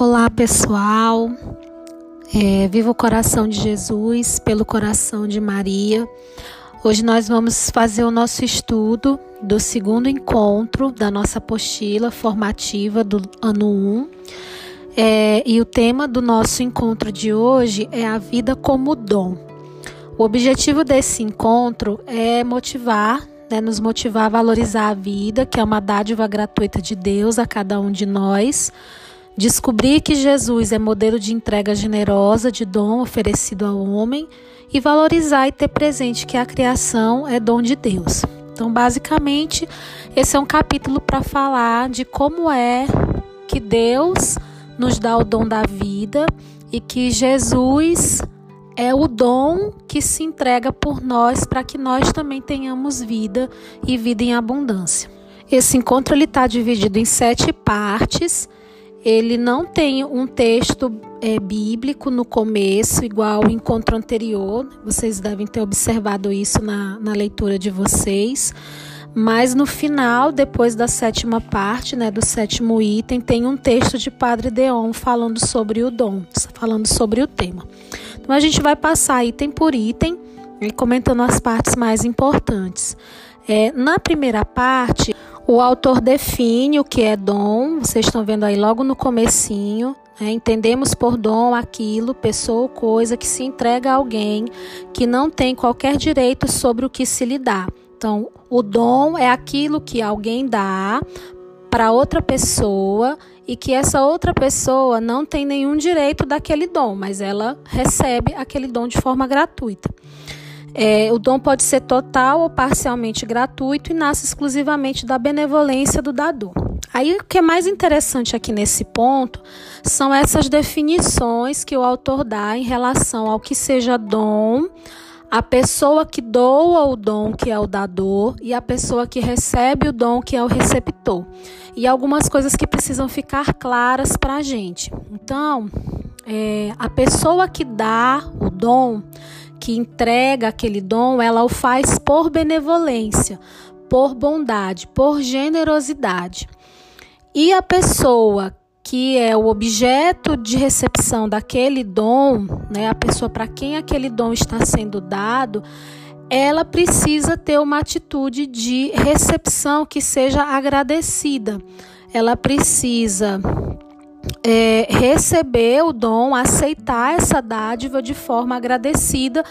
Olá pessoal, é, viva o coração de Jesus pelo coração de Maria. Hoje nós vamos fazer o nosso estudo do segundo encontro da nossa apostila formativa do ano 1. É, e o tema do nosso encontro de hoje é a vida como dom. O objetivo desse encontro é motivar, né, nos motivar a valorizar a vida, que é uma dádiva gratuita de Deus a cada um de nós Descobrir que Jesus é modelo de entrega generosa de dom oferecido ao homem e valorizar e ter presente que a criação é dom de Deus. Então, basicamente, esse é um capítulo para falar de como é que Deus nos dá o dom da vida e que Jesus é o dom que se entrega por nós para que nós também tenhamos vida e vida em abundância. Esse encontro está dividido em sete partes ele não tem um texto é, bíblico no começo, igual o encontro anterior. Vocês devem ter observado isso na, na leitura de vocês. Mas no final, depois da sétima parte, né, do sétimo item, tem um texto de Padre Deon falando sobre o dom, falando sobre o tema. Então a gente vai passar item por item, e comentando as partes mais importantes. É, na primeira parte, o autor define o que é dom, vocês estão vendo aí logo no comecinho. Né? Entendemos por dom aquilo, pessoa ou coisa que se entrega a alguém que não tem qualquer direito sobre o que se lhe dá. Então, o dom é aquilo que alguém dá para outra pessoa e que essa outra pessoa não tem nenhum direito daquele dom, mas ela recebe aquele dom de forma gratuita. É, o dom pode ser total ou parcialmente gratuito e nasce exclusivamente da benevolência do dador. Aí o que é mais interessante aqui nesse ponto são essas definições que o autor dá em relação ao que seja dom, a pessoa que doa o dom, que é o dador, e a pessoa que recebe o dom, que é o receptor. E algumas coisas que precisam ficar claras para a gente. Então, é, a pessoa que dá o dom, que entrega aquele dom, ela o faz por benevolência, por bondade, por generosidade. E a pessoa que é o objeto de recepção daquele dom, né, a pessoa para quem aquele dom está sendo dado, ela precisa ter uma atitude de recepção que seja agradecida. Ela precisa é, receber o dom, aceitar essa dádiva de forma agradecida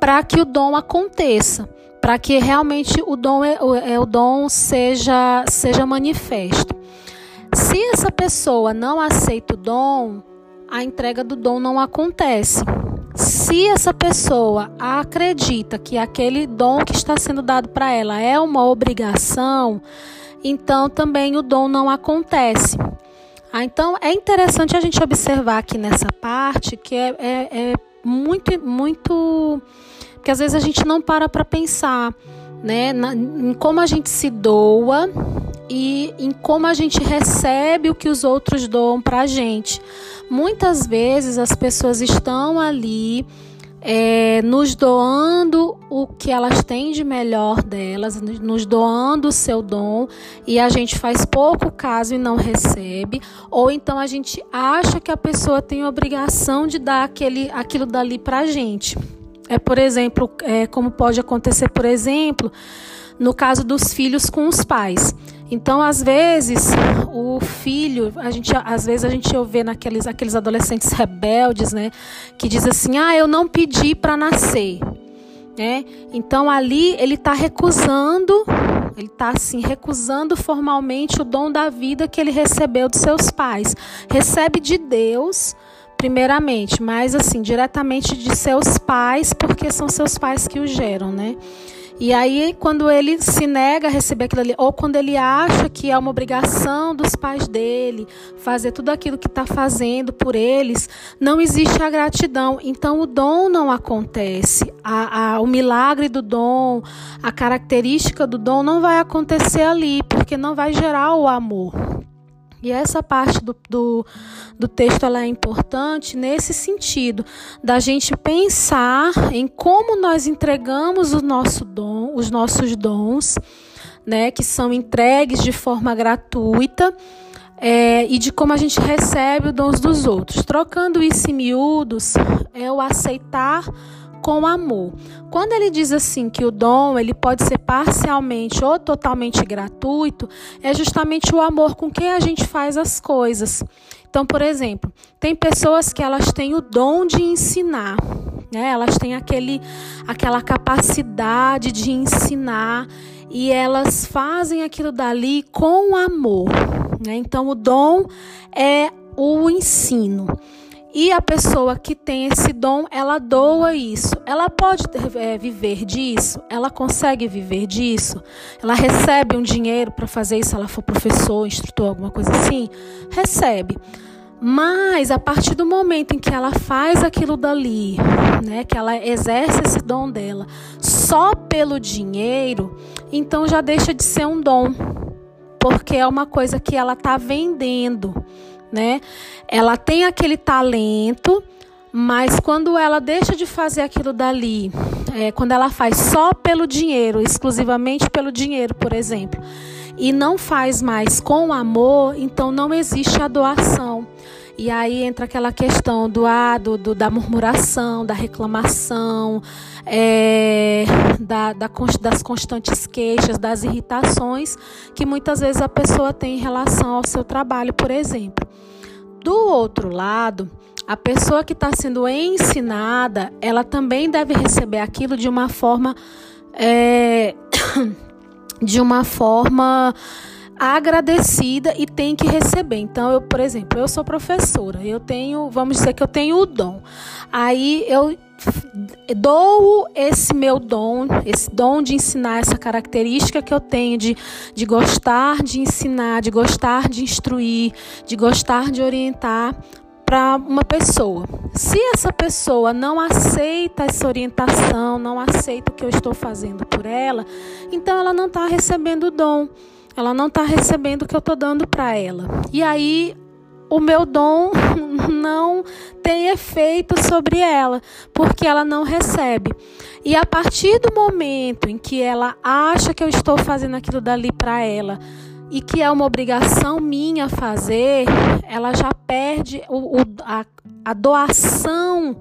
para que o dom aconteça, para que realmente o dom, é, é, o dom seja, seja manifesto. Se essa pessoa não aceita o dom, a entrega do dom não acontece. Se essa pessoa acredita que aquele dom que está sendo dado para ela é uma obrigação, então também o dom não acontece. Ah, então é interessante a gente observar aqui nessa parte que é, é, é muito, muito. que às vezes a gente não para para pensar né, na, em como a gente se doa e em como a gente recebe o que os outros doam para a gente. Muitas vezes as pessoas estão ali é, nos doando o que elas têm de melhor delas, nos doando o seu dom e a gente faz pouco caso e não recebe, ou então a gente acha que a pessoa tem obrigação de dar aquele, aquilo dali para a gente. É, por exemplo, é, como pode acontecer, por exemplo, no caso dos filhos com os pais. Então, às vezes, o filho, a gente, às vezes a gente ouve naqueles aqueles adolescentes rebeldes, né, que diz assim: "Ah, eu não pedi para nascer". Né? Então ali ele está recusando, ele está assim recusando formalmente o dom da vida que ele recebeu dos seus pais. Recebe de Deus, primeiramente, mas assim diretamente de seus pais, porque são seus pais que o geram, né? E aí, quando ele se nega a receber aquilo ali, ou quando ele acha que é uma obrigação dos pais dele fazer tudo aquilo que está fazendo por eles, não existe a gratidão. Então, o dom não acontece. A, a, o milagre do dom, a característica do dom não vai acontecer ali, porque não vai gerar o amor. E essa parte do, do, do texto ela é importante nesse sentido, da gente pensar em como nós entregamos o nosso dom, os nossos dons, né, que são entregues de forma gratuita, é, e de como a gente recebe os dons dos outros. Trocando isso em miúdos, é o aceitar com amor. Quando ele diz assim que o dom ele pode ser parcialmente ou totalmente gratuito, é justamente o amor com que a gente faz as coisas. Então, por exemplo, tem pessoas que elas têm o dom de ensinar, né? Elas têm aquele, aquela capacidade de ensinar e elas fazem aquilo dali com amor. Né? Então, o dom é o ensino. E a pessoa que tem esse dom, ela doa isso. Ela pode é, viver disso? Ela consegue viver disso? Ela recebe um dinheiro para fazer isso? Se ela for professor, instrutor, alguma coisa assim? Recebe. Mas a partir do momento em que ela faz aquilo dali, né, que ela exerce esse dom dela só pelo dinheiro, então já deixa de ser um dom, porque é uma coisa que ela está vendendo né? Ela tem aquele talento, mas quando ela deixa de fazer aquilo dali, é, quando ela faz só pelo dinheiro, exclusivamente pelo dinheiro, por exemplo, e não faz mais com amor, então não existe a doação. E aí entra aquela questão do, ah, do, do da murmuração, da reclamação, é, da, da, das constantes queixas, das irritações que muitas vezes a pessoa tem em relação ao seu trabalho, por exemplo. Do outro lado, a pessoa que está sendo ensinada, ela também deve receber aquilo de uma forma. É, de uma forma agradecida e tem que receber. Então, eu, por exemplo, eu sou professora, eu tenho, vamos dizer que eu tenho o dom. Aí eu dou esse meu dom, esse dom de ensinar, essa característica que eu tenho de, de gostar de ensinar, de gostar de instruir, de gostar de orientar para uma pessoa. Se essa pessoa não aceita essa orientação, não aceita o que eu estou fazendo por ela, então ela não está recebendo o dom. Ela não está recebendo o que eu estou dando para ela. E aí o meu dom não tem efeito sobre ela, porque ela não recebe. E a partir do momento em que ela acha que eu estou fazendo aquilo dali para ela e que é uma obrigação minha fazer, ela já perde o, o, a, a doação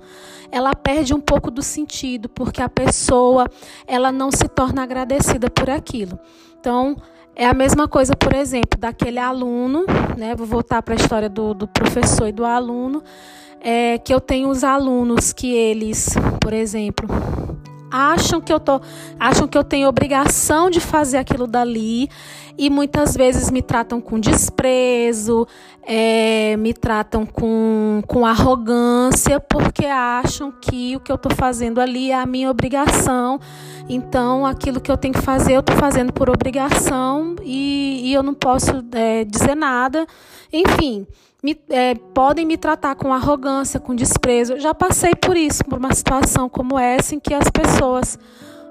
ela perde um pouco do sentido, porque a pessoa ela não se torna agradecida por aquilo. Então, é a mesma coisa, por exemplo, daquele aluno, né? Vou voltar para a história do, do professor e do aluno, é, que eu tenho os alunos que eles, por exemplo, acham que eu tô, acham que eu tenho obrigação de fazer aquilo dali e muitas vezes me tratam com desprezo, é, me tratam com, com arrogância porque acham que o que eu estou fazendo ali é a minha obrigação então, aquilo que eu tenho que fazer, eu estou fazendo por obrigação e, e eu não posso é, dizer nada. Enfim, me, é, podem me tratar com arrogância, com desprezo. Eu já passei por isso, por uma situação como essa, em que as pessoas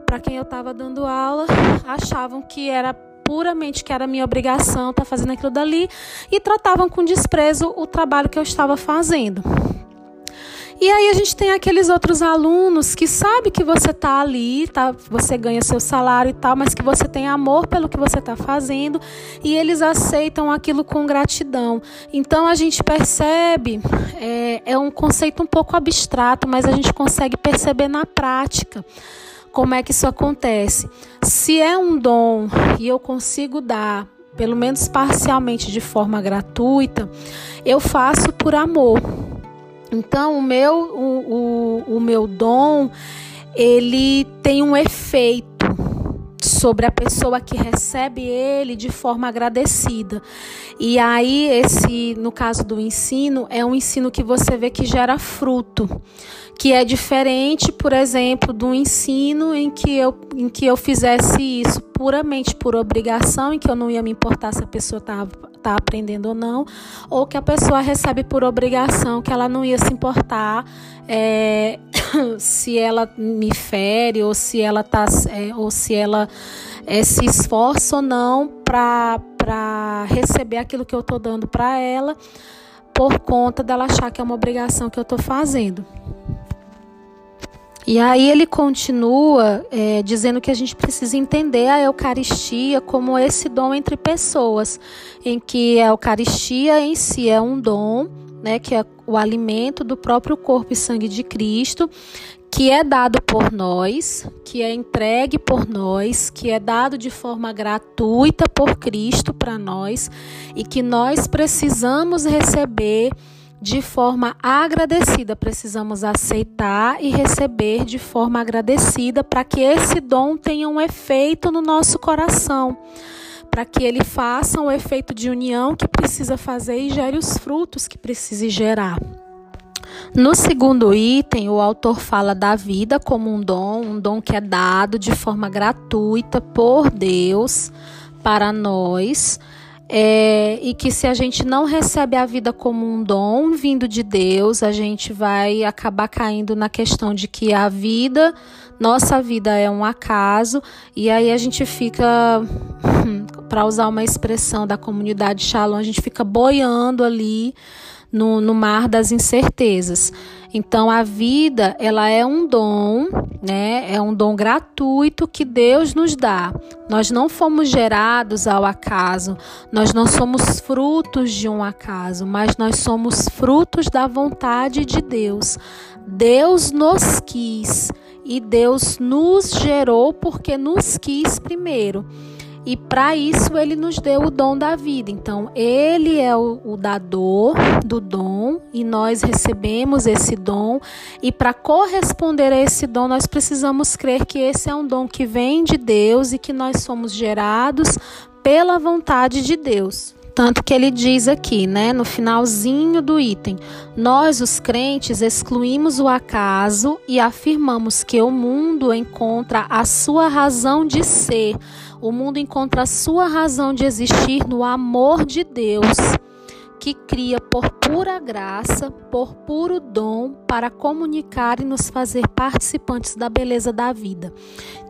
para quem eu estava dando aula achavam que era puramente que era minha obrigação estar tá fazendo aquilo dali e tratavam com desprezo o trabalho que eu estava fazendo. E aí a gente tem aqueles outros alunos que sabe que você está ali, tá, você ganha seu salário e tal, mas que você tem amor pelo que você está fazendo e eles aceitam aquilo com gratidão. Então a gente percebe, é, é um conceito um pouco abstrato, mas a gente consegue perceber na prática como é que isso acontece. Se é um dom e eu consigo dar pelo menos parcialmente de forma gratuita, eu faço por amor. Então, o meu, o, o, o meu dom, ele tem um efeito sobre a pessoa que recebe ele de forma agradecida. E aí esse, no caso do ensino, é um ensino que você vê que gera fruto, que é diferente, por exemplo, do ensino em que eu, em que eu fizesse isso puramente por obrigação, em que eu não ia me importar se a pessoa estava tá aprendendo ou não, ou que a pessoa recebe por obrigação, que ela não ia se importar é, se ela me fere ou se ela tá, é, ou se ela é, se esforça ou não para receber aquilo que eu estou dando para ela, por conta dela achar que é uma obrigação que eu estou fazendo. E aí ele continua é, dizendo que a gente precisa entender a Eucaristia como esse dom entre pessoas, em que a Eucaristia em si é um dom, né, que é o alimento do próprio corpo e sangue de Cristo, que é dado por nós, que é entregue por nós, que é dado de forma gratuita por Cristo para nós e que nós precisamos receber de forma agradecida, precisamos aceitar e receber de forma agradecida para que esse dom tenha um efeito no nosso coração, para que ele faça um efeito de união que precisa fazer e gere os frutos que precise gerar. No segundo item, o autor fala da vida como um dom, um dom que é dado de forma gratuita por Deus para nós. É, e que se a gente não recebe a vida como um dom vindo de Deus, a gente vai acabar caindo na questão de que a vida, nossa vida é um acaso, e aí a gente fica, para usar uma expressão da comunidade Shalom, a gente fica boiando ali no, no mar das incertezas. Então a vida, ela é um dom, né? É um dom gratuito que Deus nos dá. Nós não fomos gerados ao acaso, nós não somos frutos de um acaso, mas nós somos frutos da vontade de Deus. Deus nos quis e Deus nos gerou porque nos quis primeiro. E para isso ele nos deu o dom da vida. Então, ele é o, o dador do dom e nós recebemos esse dom. E para corresponder a esse dom, nós precisamos crer que esse é um dom que vem de Deus e que nós somos gerados pela vontade de Deus. Tanto que ele diz aqui, né, no finalzinho do item: Nós, os crentes, excluímos o acaso e afirmamos que o mundo encontra a sua razão de ser o mundo encontra a sua razão de existir no amor de Deus, que cria por pura graça, por puro dom, para comunicar e nos fazer participantes da beleza da vida.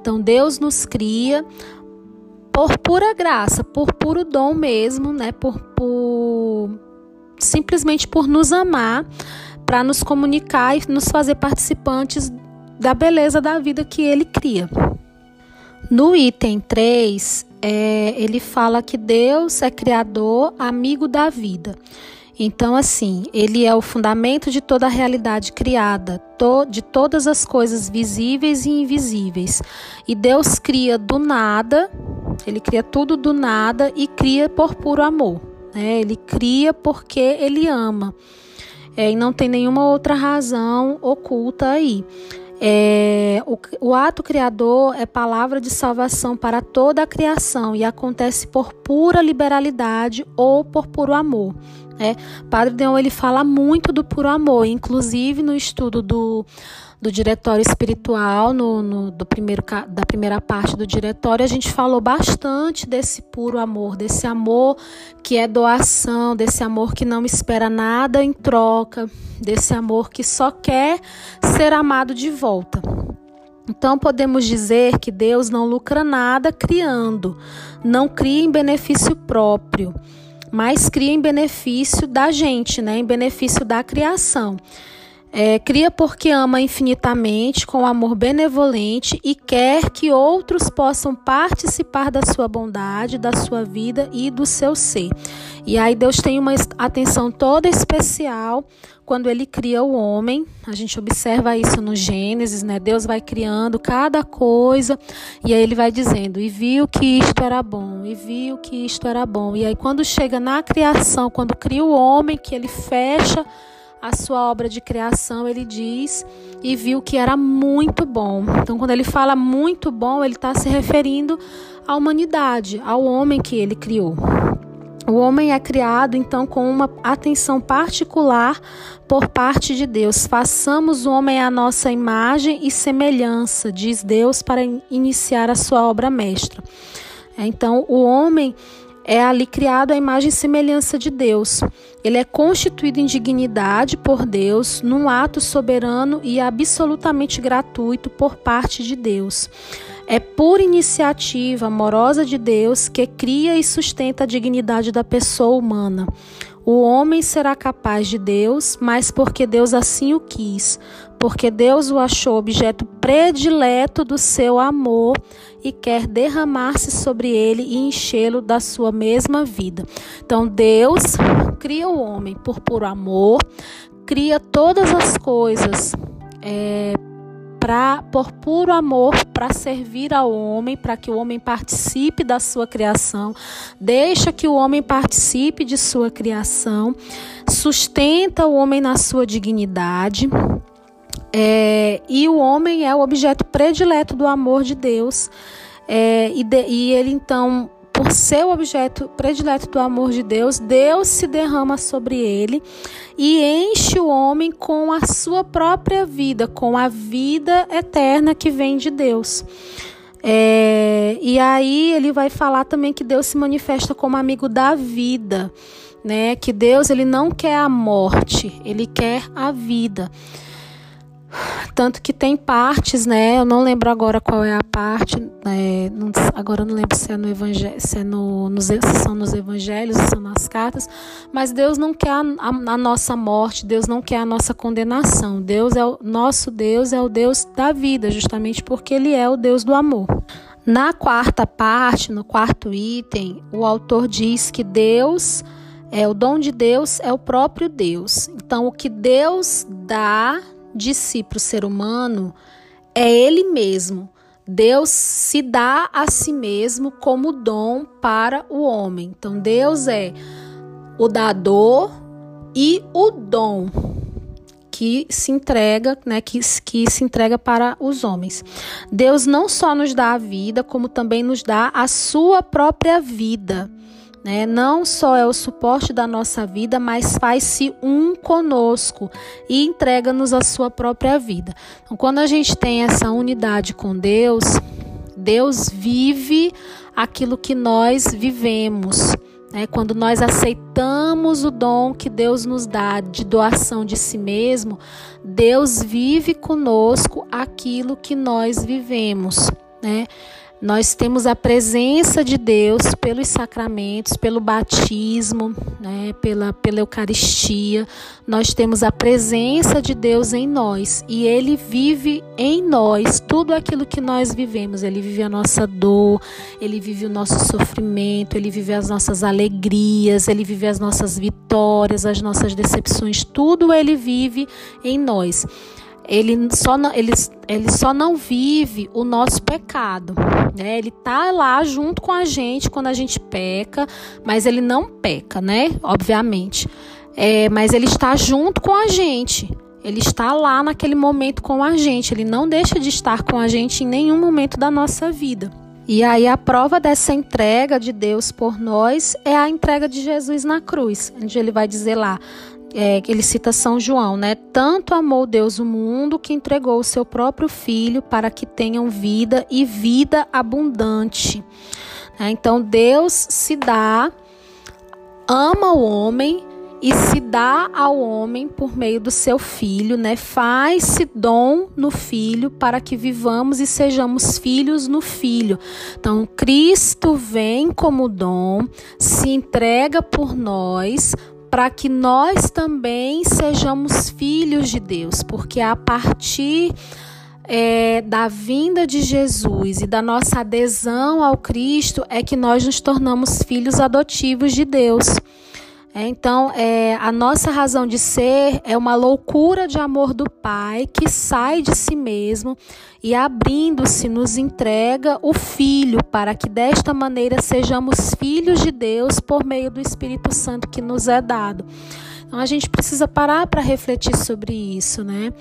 Então, Deus nos cria por pura graça, por puro dom mesmo, né? Por, por simplesmente por nos amar, para nos comunicar e nos fazer participantes da beleza da vida que Ele cria. No item 3, é, ele fala que Deus é criador, amigo da vida. Então, assim, ele é o fundamento de toda a realidade criada, to, de todas as coisas visíveis e invisíveis. E Deus cria do nada, ele cria tudo do nada e cria por puro amor. Né? Ele cria porque ele ama. É, e não tem nenhuma outra razão oculta aí. É, o, o, ato criador é palavra de salvação para toda a criação e acontece por pura liberalidade ou por puro amor. Né? Padre Deon ele fala muito do puro amor, inclusive no estudo do, do diretório espiritual, no, no, do primeiro, da primeira parte do diretório, a gente falou bastante desse puro amor, desse amor que é doação, desse amor que não espera nada em troca, desse amor que só quer ser amado de volta. Então podemos dizer que Deus não lucra nada criando, não cria em benefício próprio, mas cria em benefício da gente, né? em benefício da criação. É, cria porque ama infinitamente, com amor benevolente e quer que outros possam participar da sua bondade, da sua vida e do seu ser. E aí Deus tem uma atenção toda especial quando ele cria o homem. A gente observa isso no Gênesis, né? Deus vai criando cada coisa e aí ele vai dizendo: "E viu que isto era bom, e viu que isto era bom". E aí quando chega na criação, quando cria o homem, que ele fecha a sua obra de criação, ele diz e viu que era muito bom. Então, quando ele fala muito bom, ele está se referindo à humanidade, ao homem que ele criou. O homem é criado então com uma atenção particular por parte de Deus. Façamos o homem à nossa imagem e semelhança, diz Deus para iniciar a sua obra mestra. Então, o homem é ali criado à imagem e semelhança de Deus. Ele é constituído em dignidade por Deus, num ato soberano e absolutamente gratuito por parte de Deus. É por iniciativa amorosa de Deus que cria e sustenta a dignidade da pessoa humana. O homem será capaz de Deus, mas porque Deus assim o quis, porque Deus o achou objeto predileto do seu amor e quer derramar-se sobre ele e enchê-lo da sua mesma vida. Então Deus cria o homem por puro amor, cria todas as coisas é, pra, por puro amor para servir ao homem, para que o homem participe da sua criação, deixa que o homem participe de sua criação, sustenta o homem na sua dignidade. É, e o homem é o objeto predileto do amor de Deus. É, e, de, e ele então por ser o objeto predileto do amor de Deus, Deus se derrama sobre ele e enche o homem com a sua própria vida, com a vida eterna que vem de Deus. É, e aí ele vai falar também que Deus se manifesta como amigo da vida, né? Que Deus ele não quer a morte, ele quer a vida. Tanto que tem partes, né? Eu não lembro agora qual é a parte, né? não, agora eu não lembro se é no evangelho, se, é no, nos, se são nos evangelhos, se são nas cartas, mas Deus não quer a, a, a, nossa morte, Deus não quer a nossa condenação. Deus é o nosso Deus é o Deus da vida, justamente porque ele é o Deus do amor. Na quarta parte, no quarto item, o autor diz que Deus é o dom de Deus é o próprio Deus. Então, o que Deus dá de si para o ser humano é ele mesmo. Deus se dá a si mesmo como dom para o homem. Então, Deus é o dador e o dom que se entrega, né, que, que se entrega para os homens. Deus não só nos dá a vida, como também nos dá a sua própria vida né? Não só é o suporte da nossa vida, mas faz-se um conosco e entrega-nos a sua própria vida. Então, quando a gente tem essa unidade com Deus, Deus vive aquilo que nós vivemos. Né? Quando nós aceitamos o dom que Deus nos dá de doação de si mesmo, Deus vive conosco aquilo que nós vivemos. Né? Nós temos a presença de Deus pelos sacramentos, pelo batismo, né, pela, pela Eucaristia. Nós temos a presença de Deus em nós e Ele vive em nós tudo aquilo que nós vivemos. Ele vive a nossa dor, Ele vive o nosso sofrimento, Ele vive as nossas alegrias, Ele vive as nossas vitórias, as nossas decepções. Tudo Ele vive em nós ele só não, ele, ele só não vive o nosso pecado. Né? Ele tá lá junto com a gente quando a gente peca, mas ele não peca, né? Obviamente. É, mas ele está junto com a gente. Ele está lá naquele momento com a gente. Ele não deixa de estar com a gente em nenhum momento da nossa vida. E aí a prova dessa entrega de Deus por nós é a entrega de Jesus na cruz, onde ele vai dizer lá: é, ele cita São João, né? Tanto amou Deus o mundo que entregou o seu próprio filho para que tenham vida e vida abundante. É, então Deus se dá, ama o homem e se dá ao homem por meio do seu filho, né? Faz-se dom no filho para que vivamos e sejamos filhos no filho. Então Cristo vem como dom, se entrega por nós para que nós também sejamos filhos de Deus, porque a partir é, da vinda de Jesus e da nossa adesão ao Cristo é que nós nos tornamos filhos adotivos de Deus. É, então, é, a nossa razão de ser é uma loucura de amor do Pai que sai de si mesmo e, abrindo-se, nos entrega o Filho, para que desta maneira sejamos filhos de Deus por meio do Espírito Santo que nos é dado. Então, a gente precisa parar para refletir sobre isso, né?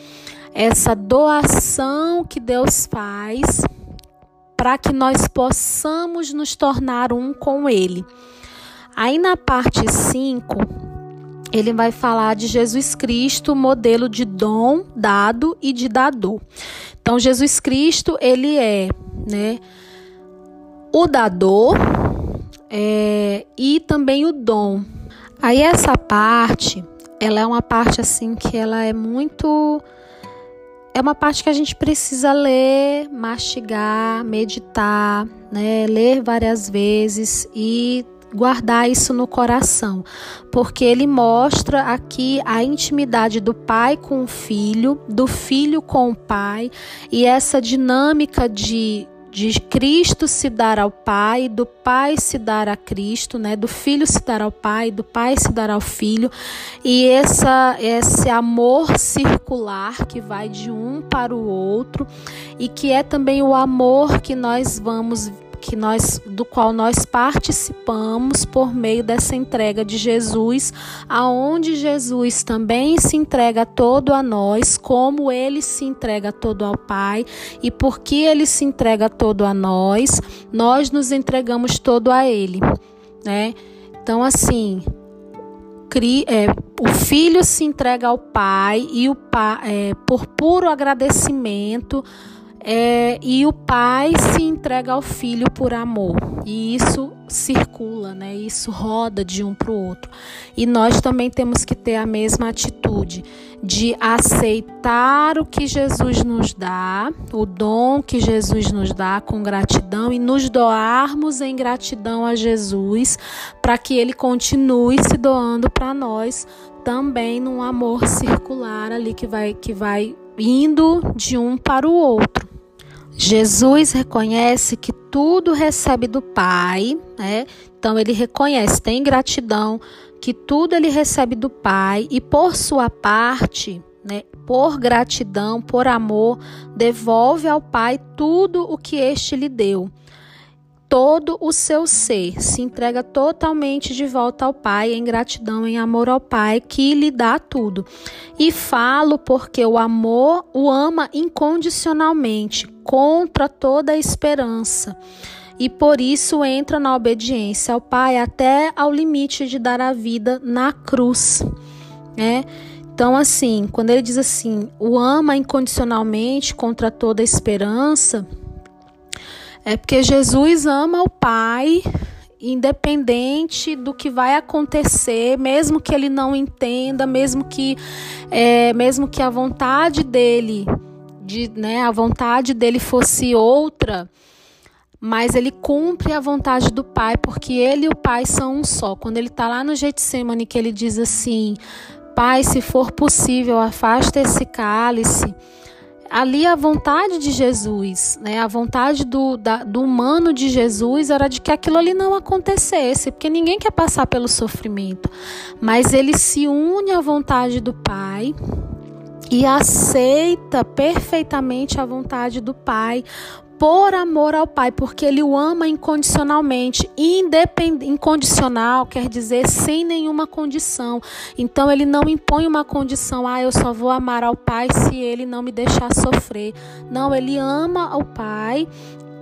Essa doação que Deus faz para que nós possamos nos tornar um com Ele. Aí na parte 5, ele vai falar de Jesus Cristo, modelo de dom dado e de dador. Então Jesus Cristo, ele é, né, o dador é, e também o dom. Aí essa parte, ela é uma parte assim que ela é muito é uma parte que a gente precisa ler, mastigar, meditar, né? Ler várias vezes e guardar isso no coração, porque ele mostra aqui a intimidade do pai com o filho, do filho com o pai e essa dinâmica de de Cristo se dar ao Pai, do Pai se dar a Cristo, né? Do Filho se dar ao Pai, do Pai se dar ao Filho, e essa esse amor circular que vai de um para o outro e que é também o amor que nós vamos que nós do qual nós participamos por meio dessa entrega de Jesus, aonde Jesus também se entrega todo a nós, como ele se entrega todo ao Pai, e porque ele se entrega todo a nós, nós nos entregamos todo a ele, né? Então assim, é, o filho se entrega ao pai e o pai, é, por puro agradecimento, é, e o pai se entrega ao filho por amor. E isso circula, né? Isso roda de um para o outro. E nós também temos que ter a mesma atitude de aceitar o que Jesus nos dá, o dom que Jesus nos dá com gratidão e nos doarmos em gratidão a Jesus, para que ele continue se doando para nós também num amor circular ali que vai que vai indo de um para o outro. Jesus reconhece que tudo recebe do Pai, né? Então ele reconhece, tem gratidão que tudo ele recebe do Pai e por sua parte, né, por gratidão, por amor, devolve ao Pai tudo o que este lhe deu todo o seu ser, se entrega totalmente de volta ao Pai, em gratidão, em amor ao Pai, que lhe dá tudo. E falo porque o amor o ama incondicionalmente, contra toda a esperança. E por isso entra na obediência ao Pai até ao limite de dar a vida na cruz. Né? Então, assim, quando ele diz assim, o ama incondicionalmente contra toda a esperança, é porque Jesus ama o Pai, independente do que vai acontecer, mesmo que ele não entenda, mesmo que, é, mesmo que a vontade dele, de, né, a vontade dele fosse outra, mas ele cumpre a vontade do Pai, porque ele e o Pai são um só. Quando ele está lá no Getsemane, que ele diz assim: Pai, se for possível, afasta esse cálice ali a vontade de Jesus, né? A vontade do, da, do humano de Jesus era de que aquilo ali não acontecesse, porque ninguém quer passar pelo sofrimento. Mas ele se une à vontade do Pai e aceita perfeitamente a vontade do Pai por amor ao Pai, porque ele o ama incondicionalmente. Independ... Incondicional quer dizer sem nenhuma condição. Então ele não impõe uma condição, ah, eu só vou amar ao Pai se ele não me deixar sofrer. Não, ele ama ao Pai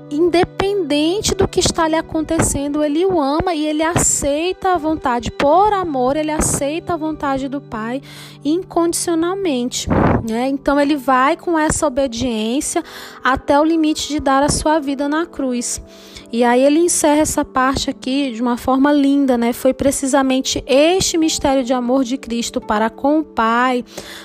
independente do que está lhe acontecendo, ele o ama e ele aceita a vontade, por amor, ele aceita a vontade do Pai incondicionalmente. Né? Então ele vai com essa obediência até o limite de dar a sua vida na cruz. E aí ele encerra essa parte aqui de uma forma linda, né? Foi precisamente este mistério de amor de Cristo para com o Pai,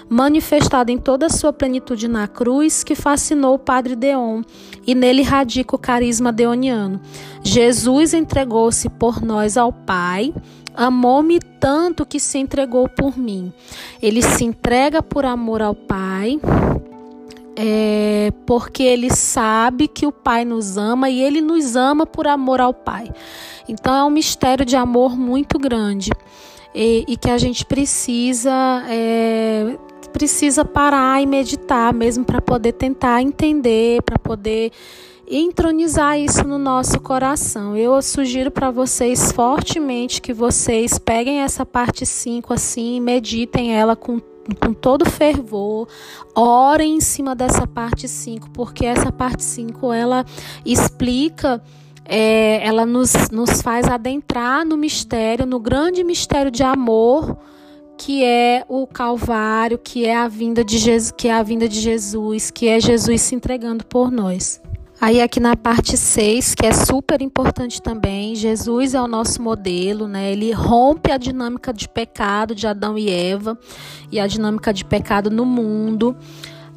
manifestado em toda a sua plenitude na cruz, que fascinou o Padre Deon, e nele radica o carisma deoniano. Jesus entregou-se por nós ao Pai, amou-me tanto que se entregou por mim. Ele se entrega por amor ao Pai, é, porque ele sabe que o Pai nos ama e ele nos ama por amor ao Pai. Então é um mistério de amor muito grande e, e que a gente precisa é, precisa parar e meditar mesmo para poder tentar entender, para poder entronizar isso no nosso coração. Eu sugiro para vocês fortemente que vocês peguem essa parte 5 assim, meditem ela com com todo fervor, orem em cima dessa parte 5, porque essa parte 5 ela explica é, ela nos, nos faz adentrar no mistério, no grande mistério de amor que é o Calvário, que é a vinda de Jesus, que é a vinda de Jesus, que é Jesus se entregando por nós. Aí aqui na parte 6, que é super importante também, Jesus é o nosso modelo, né? Ele rompe a dinâmica de pecado de Adão e Eva e a dinâmica de pecado no mundo,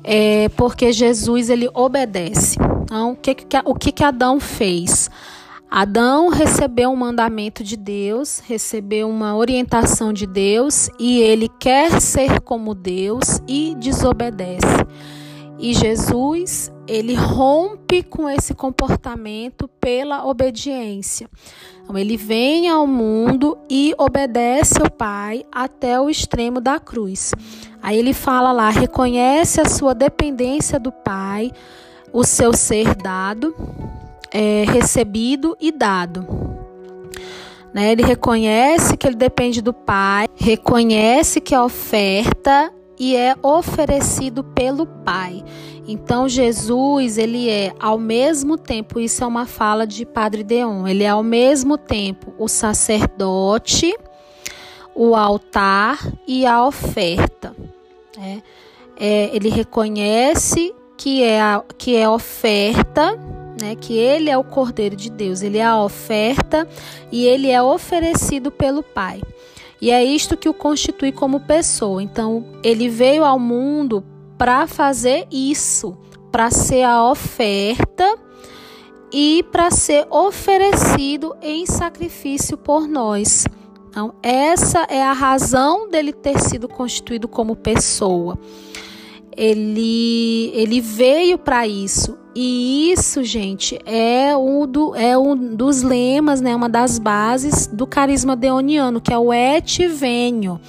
é, porque Jesus ele obedece. Então, o que, que, o que, que Adão fez? Adão recebeu um mandamento de Deus, recebeu uma orientação de Deus e ele quer ser como Deus e desobedece. E Jesus, ele rompe com esse comportamento pela obediência. Então, ele vem ao mundo e obedece ao Pai até o extremo da cruz. Aí ele fala lá, reconhece a sua dependência do Pai, o seu ser dado, é, recebido e dado. Né? Ele reconhece que ele depende do Pai, reconhece que a oferta e é oferecido pelo Pai. Então Jesus, ele é ao mesmo tempo, isso é uma fala de Padre Deon, ele é ao mesmo tempo o sacerdote, o altar e a oferta. Né? É, ele reconhece que é, a, que é oferta né, que ele é o Cordeiro de Deus, ele é a oferta e ele é oferecido pelo Pai. E é isto que o constitui como pessoa. Então, ele veio ao mundo para fazer isso, para ser a oferta e para ser oferecido em sacrifício por nós. Então, essa é a razão dele ter sido constituído como pessoa. Ele, ele veio para isso. E isso, gente, é um, do, é um dos lemas, né, uma das bases do carisma deoniano, que é o et venho.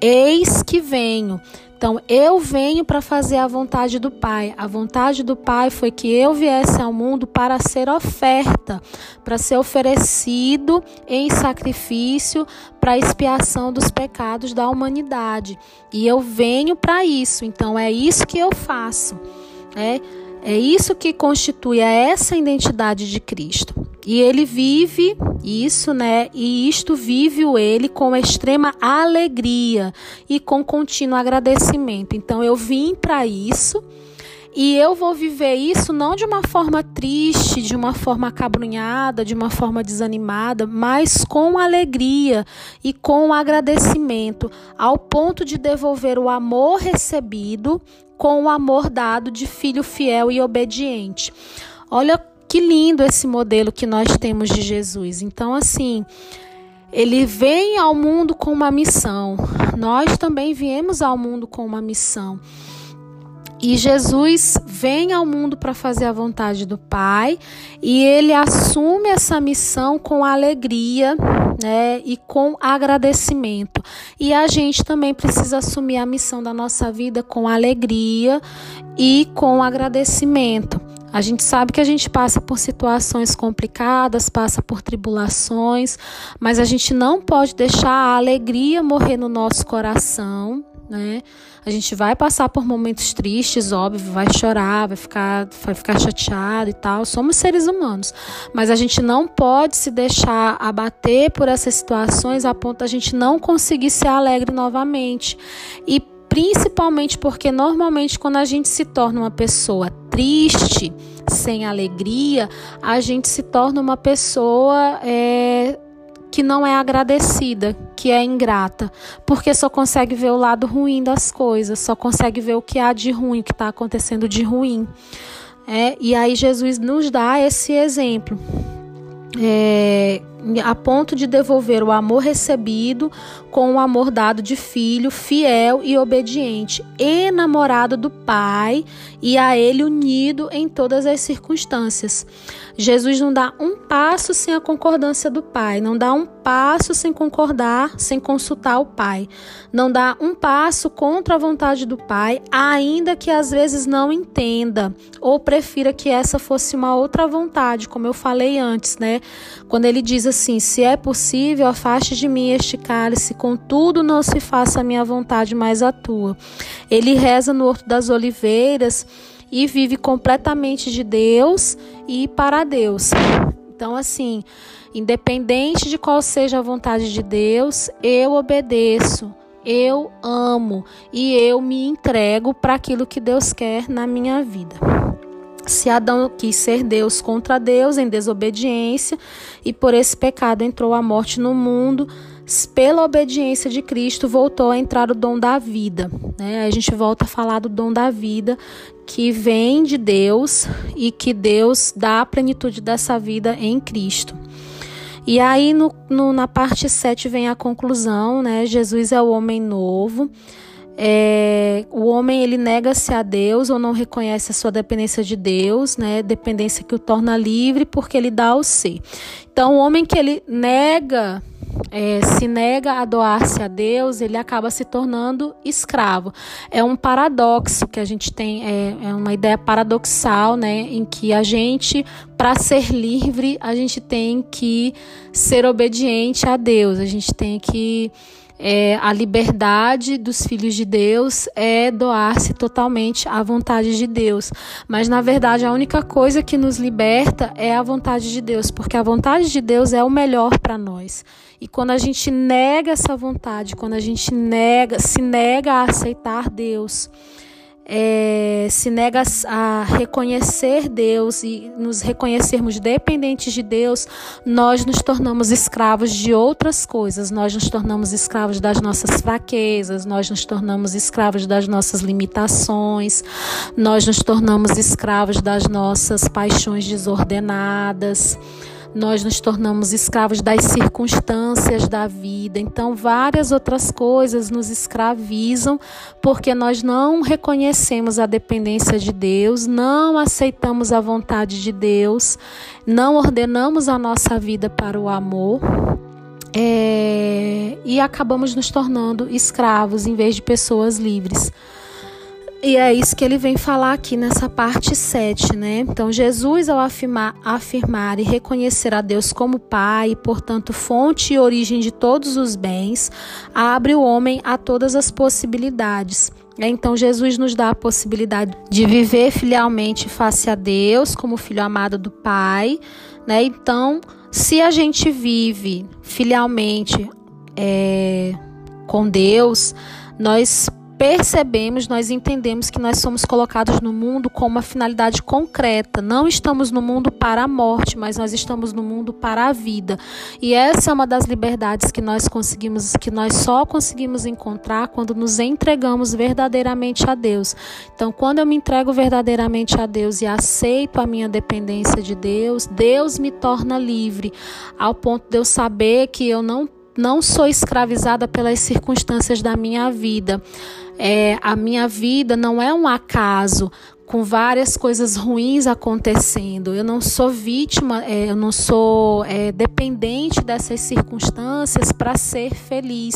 Eis que venho. Então, eu venho para fazer a vontade do Pai. A vontade do Pai foi que eu viesse ao mundo para ser oferta, para ser oferecido em sacrifício para expiação dos pecados da humanidade. E eu venho para isso. Então, é isso que eu faço. É é isso que constitui essa identidade de Cristo. E ele vive isso, né? E isto vive o ele com extrema alegria e com contínuo agradecimento. Então eu vim para isso e eu vou viver isso não de uma forma triste, de uma forma acabrunhada, de uma forma desanimada, mas com alegria e com agradecimento, ao ponto de devolver o amor recebido com o amor dado de filho fiel e obediente. Olha que lindo esse modelo que nós temos de Jesus. Então, assim, ele vem ao mundo com uma missão. Nós também viemos ao mundo com uma missão. E Jesus vem ao mundo para fazer a vontade do Pai e ele assume essa missão com alegria, né, e com agradecimento. E a gente também precisa assumir a missão da nossa vida com alegria e com agradecimento. A gente sabe que a gente passa por situações complicadas, passa por tribulações, mas a gente não pode deixar a alegria morrer no nosso coração, né? A gente vai passar por momentos tristes, óbvio, vai chorar, vai ficar, vai ficar chateado e tal. Somos seres humanos, mas a gente não pode se deixar abater por essas situações a ponto a gente não conseguir ser alegre novamente. E principalmente porque normalmente quando a gente se torna uma pessoa triste, sem alegria, a gente se torna uma pessoa é, que não é agradecida, que é ingrata, porque só consegue ver o lado ruim das coisas, só consegue ver o que há de ruim, o que está acontecendo de ruim. É, e aí Jesus nos dá esse exemplo. É, a ponto de devolver o amor recebido com o amor dado de filho fiel e obediente, enamorado do Pai e a Ele unido em todas as circunstâncias. Jesus não dá um passo sem a concordância do Pai, não dá um passo sem concordar, sem consultar o Pai, não dá um passo contra a vontade do Pai, ainda que às vezes não entenda ou prefira que essa fosse uma outra vontade, como eu falei antes, né? Quando ele diz assim: Se é possível, afaste de mim este cálice, contudo, não se faça a minha vontade, mas a tua. Ele reza no Horto das Oliveiras e vive completamente de Deus e para Deus. Então, assim, independente de qual seja a vontade de Deus, eu obedeço, eu amo e eu me entrego para aquilo que Deus quer na minha vida. Se Adão quis ser Deus contra Deus em desobediência e por esse pecado entrou a morte no mundo, pela obediência de Cristo, voltou a entrar o dom da vida. Né? A gente volta a falar do dom da vida que vem de Deus e que Deus dá a plenitude dessa vida em Cristo. E aí, no, no, na parte 7, vem a conclusão, né? Jesus é o homem novo. É, o homem ele nega-se a Deus ou não reconhece a sua dependência de Deus, né? Dependência que o torna livre porque ele dá o ser. Então, o homem que ele nega é, se nega a doar-se a Deus, ele acaba se tornando escravo. É um paradoxo que a gente tem, é, é uma ideia paradoxal, né, em que a gente, para ser livre, a gente tem que ser obediente a Deus, a gente tem que é, a liberdade dos filhos de Deus é doar-se totalmente à vontade de Deus. Mas, na verdade, a única coisa que nos liberta é a vontade de Deus, porque a vontade de Deus é o melhor para nós. E quando a gente nega essa vontade, quando a gente nega, se nega a aceitar Deus, é, se nega a reconhecer Deus e nos reconhecermos dependentes de Deus, nós nos tornamos escravos de outras coisas. Nós nos tornamos escravos das nossas fraquezas, nós nos tornamos escravos das nossas limitações, nós nos tornamos escravos das nossas paixões desordenadas nós nos tornamos escravos das circunstâncias da vida. Então, várias outras coisas nos escravizam porque nós não reconhecemos a dependência de Deus, não aceitamos a vontade de Deus, não ordenamos a nossa vida para o amor. É, e acabamos nos tornando escravos em vez de pessoas livres. E é isso que ele vem falar aqui nessa parte 7, né? Então, Jesus, ao afirmar, afirmar e reconhecer a Deus como Pai, portanto, fonte e origem de todos os bens, abre o homem a todas as possibilidades. Então, Jesus nos dá a possibilidade de viver filialmente face a Deus, como filho amado do Pai, né? Então, se a gente vive filialmente é, com Deus, nós percebemos, nós entendemos que nós somos colocados no mundo com uma finalidade concreta. Não estamos no mundo para a morte, mas nós estamos no mundo para a vida. E essa é uma das liberdades que nós conseguimos, que nós só conseguimos encontrar quando nos entregamos verdadeiramente a Deus. Então, quando eu me entrego verdadeiramente a Deus e aceito a minha dependência de Deus, Deus me torna livre, ao ponto de eu saber que eu não não sou escravizada pelas circunstâncias da minha vida. É, a minha vida não é um acaso com várias coisas ruins acontecendo. Eu não sou vítima, é, eu não sou é, dependente dessas circunstâncias para ser feliz.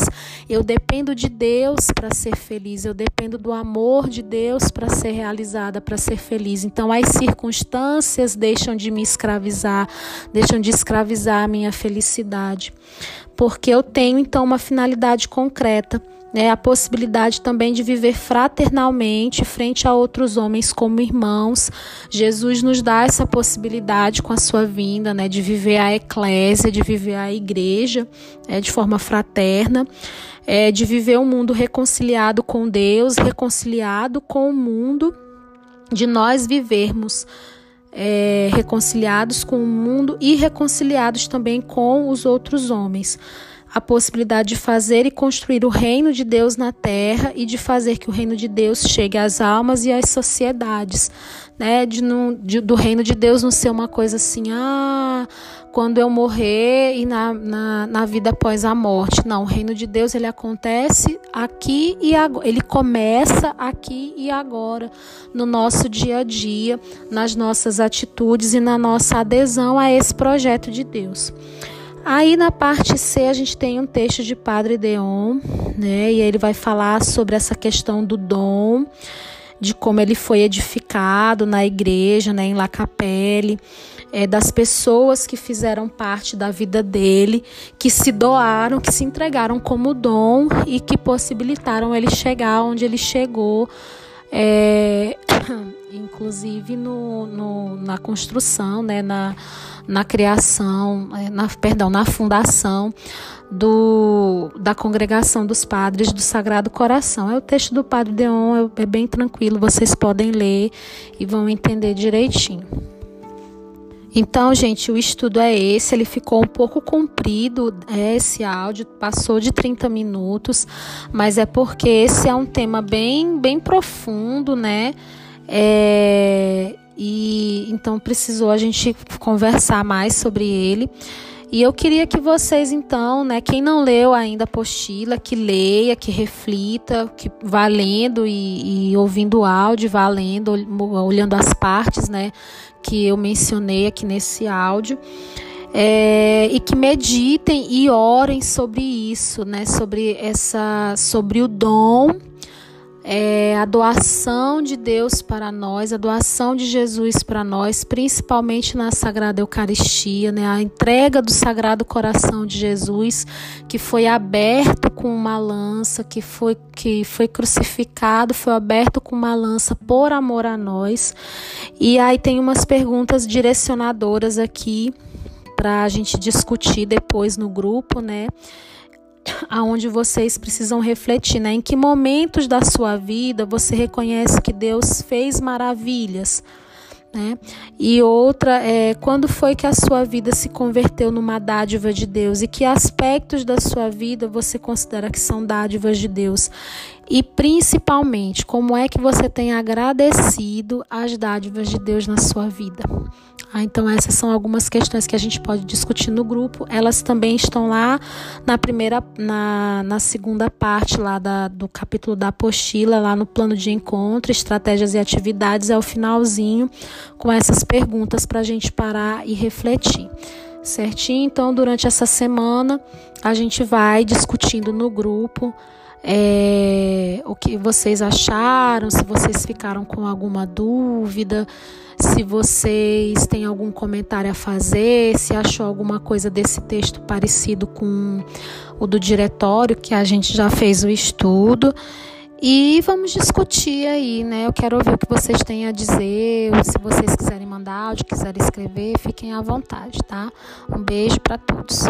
Eu dependo de Deus para ser feliz. Eu dependo do amor de Deus para ser realizada, para ser feliz. Então, as circunstâncias deixam de me escravizar, deixam de escravizar a minha felicidade, porque eu tenho então uma finalidade concreta né, a possibilidade também de viver fraternalmente frente a outros homens como irmãos. Jesus nos dá essa possibilidade com a sua vinda, né, de viver a eclésia, de viver a igreja é, de forma fraterna, é, de viver um mundo reconciliado com Deus, reconciliado com o mundo, de nós vivermos é, reconciliados com o mundo e reconciliados também com os outros homens a possibilidade de fazer e construir o reino de Deus na terra e de fazer que o reino de Deus chegue às almas e às sociedades, né? De, de, do reino de Deus não ser uma coisa assim, ah, quando eu morrer e na, na, na vida após a morte. Não, o reino de Deus ele acontece aqui e agora, ele começa aqui e agora, no nosso dia a dia, nas nossas atitudes e na nossa adesão a esse projeto de Deus. Aí na parte C a gente tem um texto de Padre Deon, né? E ele vai falar sobre essa questão do dom, de como ele foi edificado na igreja, né, em La Capelle, é, das pessoas que fizeram parte da vida dele, que se doaram, que se entregaram como dom e que possibilitaram ele chegar onde ele chegou. É, inclusive no, no, na construção, né, na, na criação, é, na, perdão, na fundação do, da congregação dos padres do Sagrado Coração. É o texto do Padre Deon, é, é bem tranquilo, vocês podem ler e vão entender direitinho. Então, gente, o estudo é esse, ele ficou um pouco comprido, é, esse áudio passou de 30 minutos, mas é porque esse é um tema bem, bem profundo, né? É, e então precisou a gente conversar mais sobre ele. E eu queria que vocês, então, né, quem não leu ainda a apostila, que leia, que reflita, que vá lendo e, e ouvindo o áudio, vá lendo, olhando as partes, né, que eu mencionei aqui nesse áudio. É, e que meditem e orem sobre isso, né, sobre essa, sobre o dom é, a doação de Deus para nós, a doação de Jesus para nós, principalmente na Sagrada Eucaristia, né? a entrega do Sagrado Coração de Jesus, que foi aberto com uma lança, que foi, que foi crucificado, foi aberto com uma lança por amor a nós. E aí tem umas perguntas direcionadoras aqui para a gente discutir depois no grupo, né? aonde vocês precisam refletir, né? Em que momentos da sua vida você reconhece que Deus fez maravilhas, né? E outra é quando foi que a sua vida se converteu numa dádiva de Deus e que aspectos da sua vida você considera que são dádivas de Deus? E principalmente, como é que você tem agradecido as dádivas de Deus na sua vida? Ah, então essas são algumas questões que a gente pode discutir no grupo. Elas também estão lá na primeira, na, na segunda parte lá da, do capítulo da apostila, lá no plano de encontro, estratégias e atividades, é o finalzinho com essas perguntas para a gente parar e refletir. Certinho? Então, durante essa semana, a gente vai discutindo no grupo é, o que vocês acharam, se vocês ficaram com alguma dúvida, se vocês têm algum comentário a fazer, se achou alguma coisa desse texto parecido com o do diretório, que a gente já fez o estudo. E vamos discutir aí, né? Eu quero ouvir o que vocês têm a dizer. Se vocês quiserem mandar áudio, quiserem escrever, fiquem à vontade, tá? Um beijo para todos.